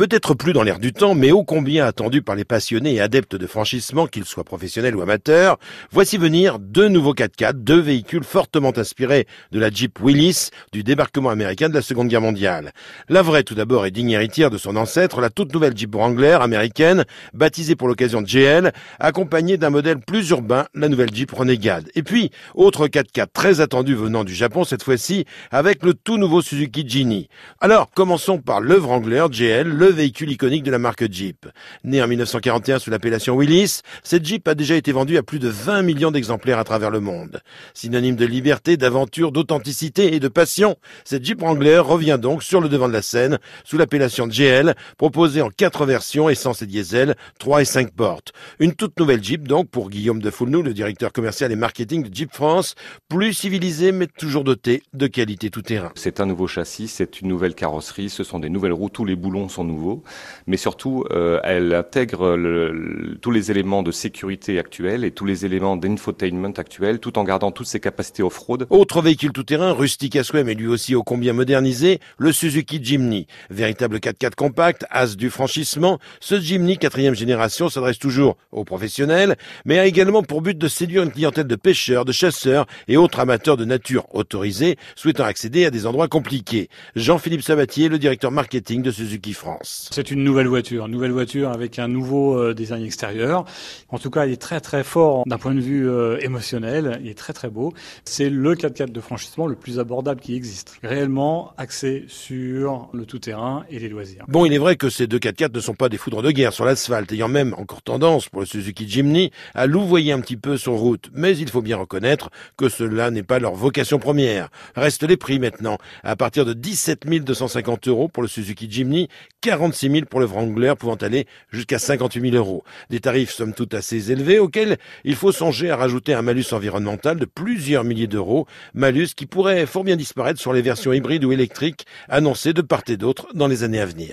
Peut-être plus dans l'air du temps, mais ô combien attendu par les passionnés et adeptes de franchissement, qu'ils soient professionnels ou amateurs, voici venir deux nouveaux 4x4, deux véhicules fortement inspirés de la Jeep Willys du débarquement américain de la Seconde Guerre mondiale. La vraie tout d'abord est digne héritière de son ancêtre, la toute nouvelle Jeep Wrangler américaine, baptisée pour l'occasion GL, accompagnée d'un modèle plus urbain, la nouvelle Jeep Renegade. Et puis, autre 4x4 très attendu venant du Japon cette fois-ci, avec le tout nouveau Suzuki Genie. Alors, commençons par le Wrangler GL, le véhicule iconique de la marque Jeep. Né en 1941 sous l'appellation Willys, cette Jeep a déjà été vendue à plus de 20 millions d'exemplaires à travers le monde. Synonyme de liberté, d'aventure, d'authenticité et de passion, cette Jeep Wrangler revient donc sur le devant de la scène sous l'appellation GL, proposée en quatre versions essence et diesel, 3 et 5 portes. Une toute nouvelle Jeep donc pour Guillaume de Foulnou, le directeur commercial et marketing de Jeep France, plus civilisé mais toujours doté de qualité tout-terrain. C'est un nouveau châssis, c'est une nouvelle carrosserie, ce sont des nouvelles roues, tous les boulons sont nouveaux, mais surtout euh, elle intègre le, tous les éléments de sécurité actuels et tous les éléments d'infotainment actuels, tout en gardant toutes ses capacités off-road. Autre véhicule tout-terrain, rustique à souhait mais lui aussi ô combien modernisé, le Suzuki Jimny. Véritable 4x4 compact, as du franchissement, ce Jimny quatrième génération s'adresse toujours aux professionnels, mais a également pour but de séduire une clientèle de pêcheurs, de chasseurs et autres amateurs de nature autorisés souhaitant accéder à des endroits compliqués. Jean-Philippe Sabatier, le directeur marketing de Suzuki France. C'est une nouvelle voiture, une nouvelle voiture avec un nouveau euh, design extérieur. En tout cas, il est très très fort d'un point de vue euh, émotionnel, il est très très beau. C'est le 4x4 de franchissement le plus abordable qui existe. Réellement axé sur le tout-terrain et les loisirs. Bon, il est vrai que ces deux 4x4 ne sont pas des foudres de guerre sur l'asphalte, ayant même encore tendance pour le Suzuki Jimny à louvoyer un petit peu sur route. Mais il faut bien reconnaître que cela n'est pas leur vocation première. Restent les prix maintenant. À partir de 17 250 euros pour le Suzuki Jimny, 46 000 pour le Wrangler pouvant aller jusqu'à 58 000 euros. Des tarifs somme toute assez élevés auxquels il faut songer à rajouter un malus environnemental de plusieurs milliers d'euros, malus qui pourrait fort bien disparaître sur les versions hybrides ou électriques annoncées de part et d'autre dans les années à venir.